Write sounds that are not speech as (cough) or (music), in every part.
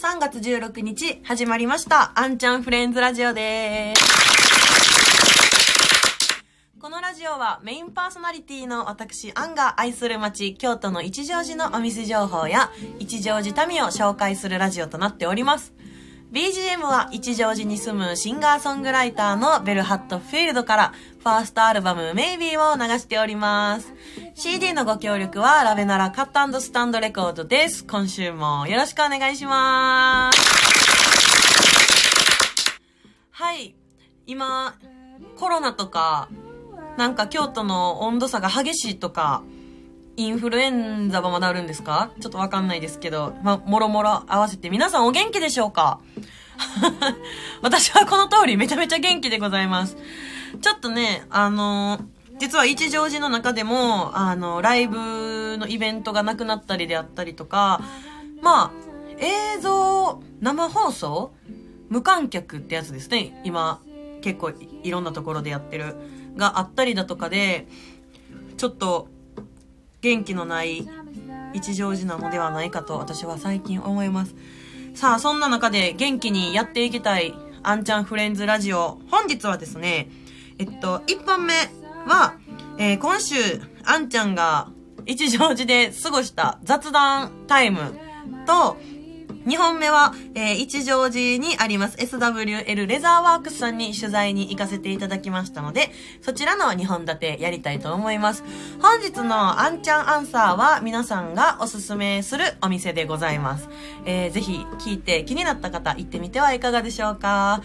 3月16日始まりました。あんちゃんフレンズラジオです。このラジオはメインパーソナリティの私、アンが愛する街、京都の一乗寺のお店情報や一乗寺民を紹介するラジオとなっております。BGM は一乗寺に住むシンガーソングライターのベルハットフィールドからファーストアルバムメイビーを流しております。CD のご協力はラベナラカットスタンドレコードです。今週もよろしくお願いします。はい。今、コロナとか、なんか京都の温度差が激しいとか、インフルエンザはまだあるんですか？ちょっとわかんないですけど、まもろもろ合わせて皆さんお元気でしょうか？(laughs) 私はこの通りめちゃめちゃ元気でございます。ちょっとね、あの、実は一乗寺の中でも、あの、ライブのイベントがなくなったりであったりとか、まあ、映像、生放送無観客ってやつですね。今、結構いろんなところでやってる。があったりだとかで、ちょっと、元気のない一乗寺なのではないかと私は最近思います。さあ、そんな中で元気にやっていきたい、あんちゃんフレンズラジオ。本日はですね、えっと、1本目は、えー、今週、あんちゃんが一乗寺で過ごした雑談タイムと、2本目は、えー、一乗寺にあります SWL レザーワークスさんに取材に行かせていただきましたので、そちらの2本立てやりたいと思います。本日のあんちゃんアンサーは皆さんがおすすめするお店でございます。えー、ぜひ聞いて気になった方行ってみてはいかがでしょうか？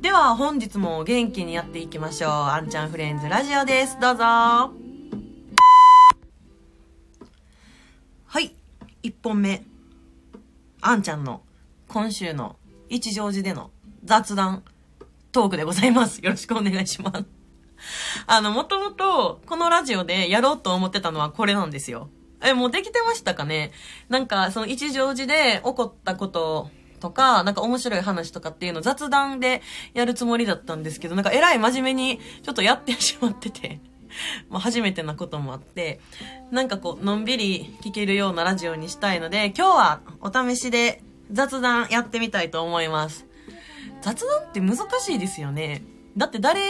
では本日も元気にやっていきましょう。あんちゃんフレンズラジオです。どうぞ。はい。1本目。あんちゃんの今週の一乗寺での雑談トークでございます。よろしくお願いします。あの、もともとこのラジオでやろうと思ってたのはこれなんですよ。え、もうできてましたかね？なんか、その一乗寺で起こったこととか、なんか面白い話とかっていうの雑談でやるつもりだったんですけど、なんかえらい真面目にちょっとやってしまってて。(laughs) まあ、初めてなこともあって、なんかこう、のんびり聞けるようなラジオにしたいので、今日はお試しで雑談やってみたいと思います。雑談って難しいですよね。だって誰、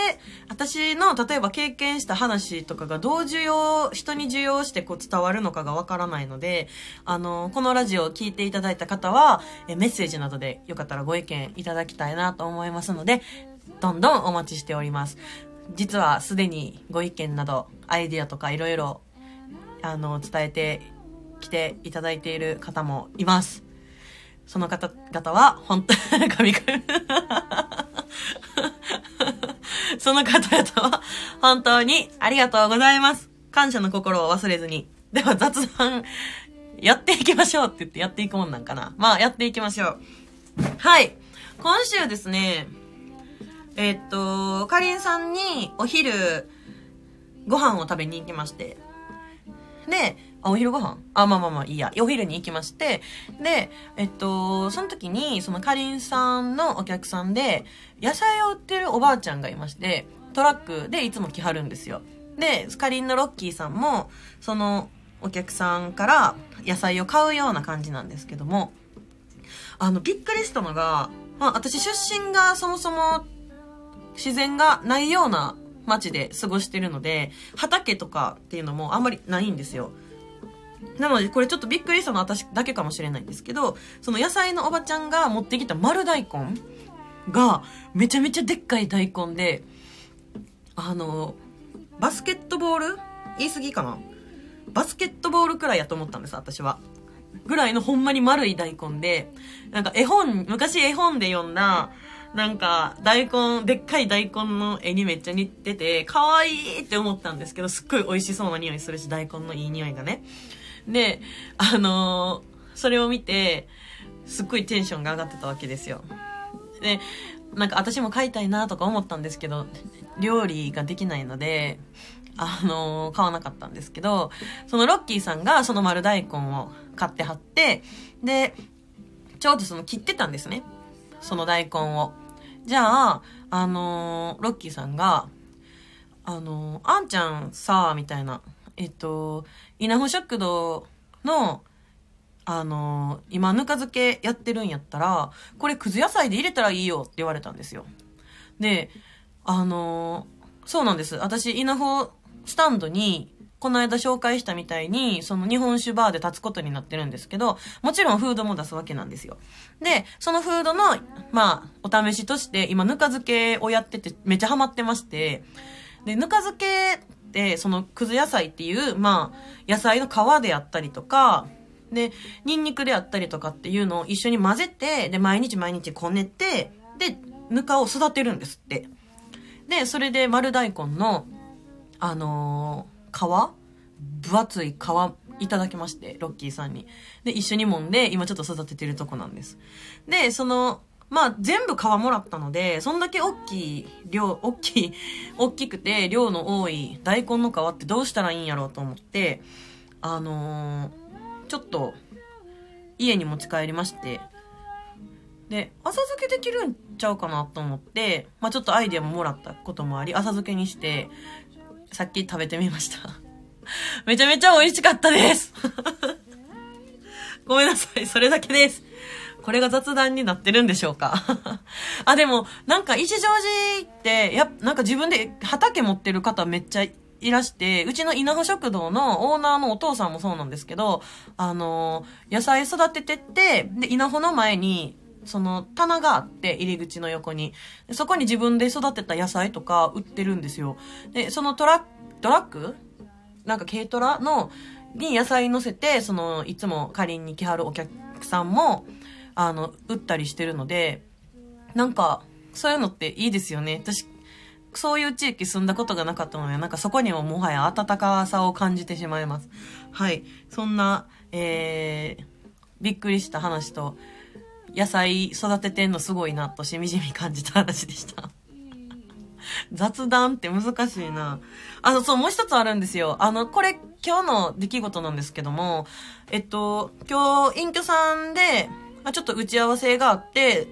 私の例えば経験した話とかがどう需要、人に需要してこう伝わるのかがわからないので、あの、このラジオを聞いていただいた方は、えメッセージなどでよかったらご意見いただきたいなと思いますので、どんどんお待ちしております。実はすでにご意見など、アイディアとかいろいろ、あの、伝えてきていただいている方もいます。その方々は、本当、(laughs) 神々その方々は、本当にありがとうございます。感謝の心を忘れずに。では雑談、やっていきましょうって言ってやっていくもんなんかな。まあ、やっていきましょう。はい。今週ですね、え、っと、かりんさんにお昼、ご飯を食べに行きまして。で、あ、お昼ご飯？あ、まあまあまあいいや。お昼に行きまして。で、えっと、その時に、そのかりんさんのお客さんで、野菜を売ってるおばあちゃんがいまして、トラックでいつも来はるんですよ。で、かりんのロッキーさんも、そのお客さんから野菜を買うような感じなんですけども、あの、びっくりしたのが、まあ、私出身がそもそも自然がないような街で過ごしてるので、畑とかっていうのもあんまりないんですよ。なので、これちょっとびっくりしたのは私だけかもしれないんですけど、その野菜のおばちゃんが持ってきた丸大根が、めちゃめちゃでっかい大根で、あの、バスケットボール？言い過ぎかな？バスケットボールくらいやと思ったんです、私は。ぐらいのほんまに丸い大根で、なんか絵本、昔絵本で読んだ、なんか、大根、でっかい大根の絵にめっちゃ似てて、可愛いって思ったんですけど、すっごい美味しそうな匂いするし、大根のいい匂いがね。で、あのー、それを見て、すっごいテンションが上がってたわけですよ。で、なんか私も買いたいなとか思ったんですけど、料理ができないので、あのー、買わなかったんですけど、そのロッキーさんがその丸大根を買ってはって、で、ちょうどその切ってたんですね。その大根を。じゃあ、あのー、ロッキーさんが、あのー、あんちゃんさ、みたいな、えっと、稲穂食堂の、あの、今ぬか漬けやってるんやったら、これくず野菜で入れたらいいよって言われたんですよ。で、あの、そうなんです。私、稲穂スタンドに、この間紹介したみたいに、その日本酒バーで立つことになってるんですけど、もちろんフードも出すわけなんですよ。で、そのフードの、まあ、お試しとして、今、ぬか漬けをやってて、めっちゃハマってまして、で、ぬか漬け、その、くず野菜っていう、まあ、野菜の皮であったりとか、で、ニンニクであったりとかっていうのを一緒に混ぜて、で、毎日毎日こねて、で、ぬかを育てるんですって。で、それで丸大根の、あのー皮？分厚い皮いただきまして、ロッキーさんに。で、一緒に揉んで、今ちょっと育ててるとこなんです。で、その、まあ、全部皮もらったので、そんだけ大きい量、大きい、(laughs) 大きくて量の多い大根の皮ってどうしたらいいんやろうと思って、あのー、ちょっと、家に持ち帰りまして、で、浅漬けできるんちゃうかなと思って、まあちょっとアイデアももらったこともあり、浅漬けにして、さっき食べてみました。(laughs) めちゃめちゃ美味しかったです (laughs) ごめんなさい、それだけです。これが雑談になってるんでしょうか？(laughs) あ、でも、なんか、石城寺って、や、なんか自分で畑持ってる方めっちゃいらして、うちの稲穂食堂のオーナーのお父さんもそうなんですけど、あの野菜育ててって、で、稲穂の前に、その棚があって入り口の横に。そこに自分で育てた野菜とか売ってるんですよ。で、そのトラトラック？なんか軽トラの、に野菜乗せて、その、いつも仮に来はるお客さんも、あの、売ったりしてるので、なんか、そういうのっていいですよね。私、そういう地域住んだことがなかったので、なんかそこにももはや温かさを感じてしまいます。はい。そんな、えー、びっくりした話と、野菜育ててんのすごいなとしみじみ感じた話でした。(laughs) 雑談って難しいな。あの、そう、もう一つあるんですよ。あの、これ、今日の出来事なんですけども、えっと、今日、隠居さんで、ちょっと打ち合わせがあって、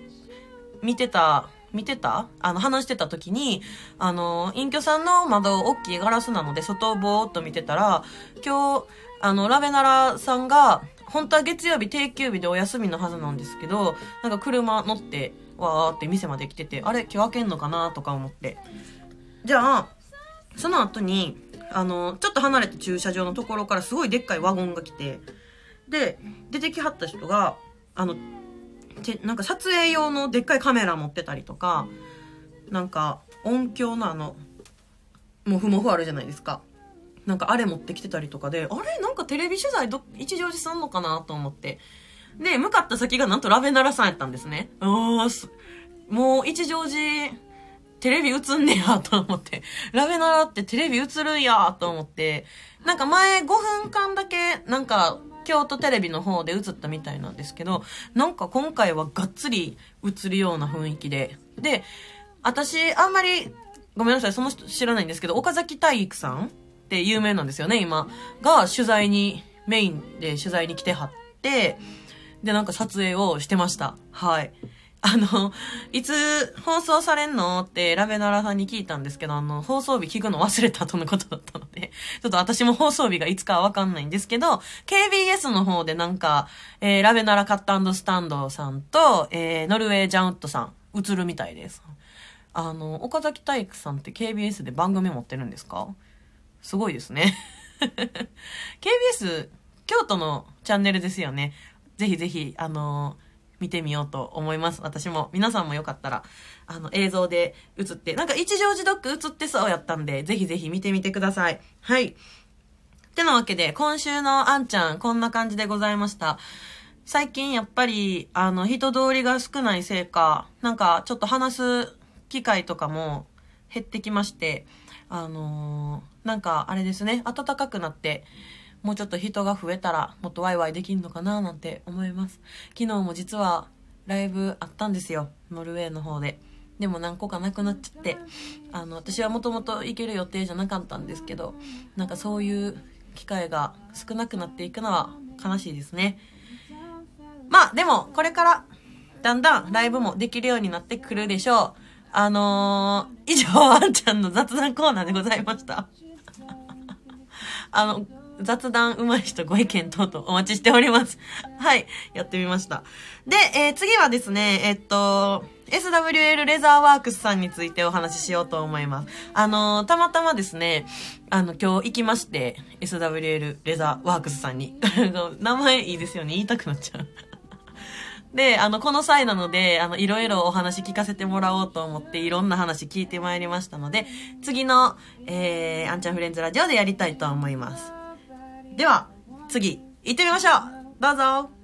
見てた、見てた？あの、話してた時に、あの、隠居さんの窓、大きいガラスなので、外をぼーっと見てたら、今日、あの、ラベナラさんが、本当は月曜日定休日でお休みのはずなんですけど、なんか車乗って、わーって店まで来てて、あれ今日開けんのかなとか思って。じゃあ、その後に、あの、ちょっと離れた駐車場のところからすごいでっかいワゴンが来て、で、出てきはった人が、あの、て、なんか撮影用のでっかいカメラ持ってたりとか、なんか音響のあの、もふもふあるじゃないですか。なんかあれ持ってきてたりとかで、あれ？なんかテレビ取材ど、一乗寺すんのかなと思って。で、向かった先がなんとラベナラさんやったんですね。あーもう一乗寺、テレビ映んねやと思って。ラベナラってテレビ映るんやと思って。なんか前5分間だけ、なんか、京都テレビの方で映ったみたいなんですけど、なんか今回はがっつり映るような雰囲気で。で、私、あんまり、ごめんなさい、その人知らないんですけど、岡崎体育さんって有名なんですよね、今。が取材に、メインで取材に来てはって、で、なんか撮影をしてました。はい。あの、いつ放送されんの？ってラベナラさんに聞いたんですけど、あの、放送日聞くの忘れたとのことだったので、(laughs) ちょっと私も放送日がいつかわかんないんですけど、KBS の方でなんか、えー、ラベナラカットスタンドさんと、えー、ノルウェージャンウッドさん、映るみたいです。あの、岡崎体育さんって KBS で番組持ってるんですか？すごいですね。(laughs) KBS、京都のチャンネルですよね。ぜひぜひ、あのー、見てみようと思います。私も。皆さんもよかったら、あの、映像で映って、なんか一乗寺ドッグ映ってそうやったんで、ぜひぜひ見てみてください。はい。ってなわけで、今週のあんちゃん、こんな感じでございました。最近やっぱり、あの、人通りが少ないせいか、なんかちょっと話す機会とかも減ってきまして、あのー、なんかあれですね、暖かくなって、もうちょっと人が増えたらもっとワイワイできんのかななんて思います。昨日も実はライブあったんですよ。ノルウェーの方で。でも何個かなくなっちゃって、あの、私はもともと行ける予定じゃなかったんですけど、なんかそういう機会が少なくなっていくのは悲しいですね。まあ、でも、これから、だんだんライブもできるようになってくるでしょう。あのー、以上、あんちゃんの雑談コーナーでございました。あの、雑談上手い人ご意見等々お待ちしております。(laughs) はい。やってみました。で、えー次はですね、えっと、SWL レザーワークスさんについてお話ししようと思います。あのーたまたまですね、あの、今日行きまして、SWL レザーワークスさんに。(laughs) 名前いいですよね。言いたくなっちゃう。(laughs) で、あの、この際なので、あの、いろいろお話聞かせてもらおうと思って、いろんな話聞いてまいりましたので、次の、えー、アンちゃんフレンズラジオでやりたいと思います。では、次、行ってみましょう。どうぞ。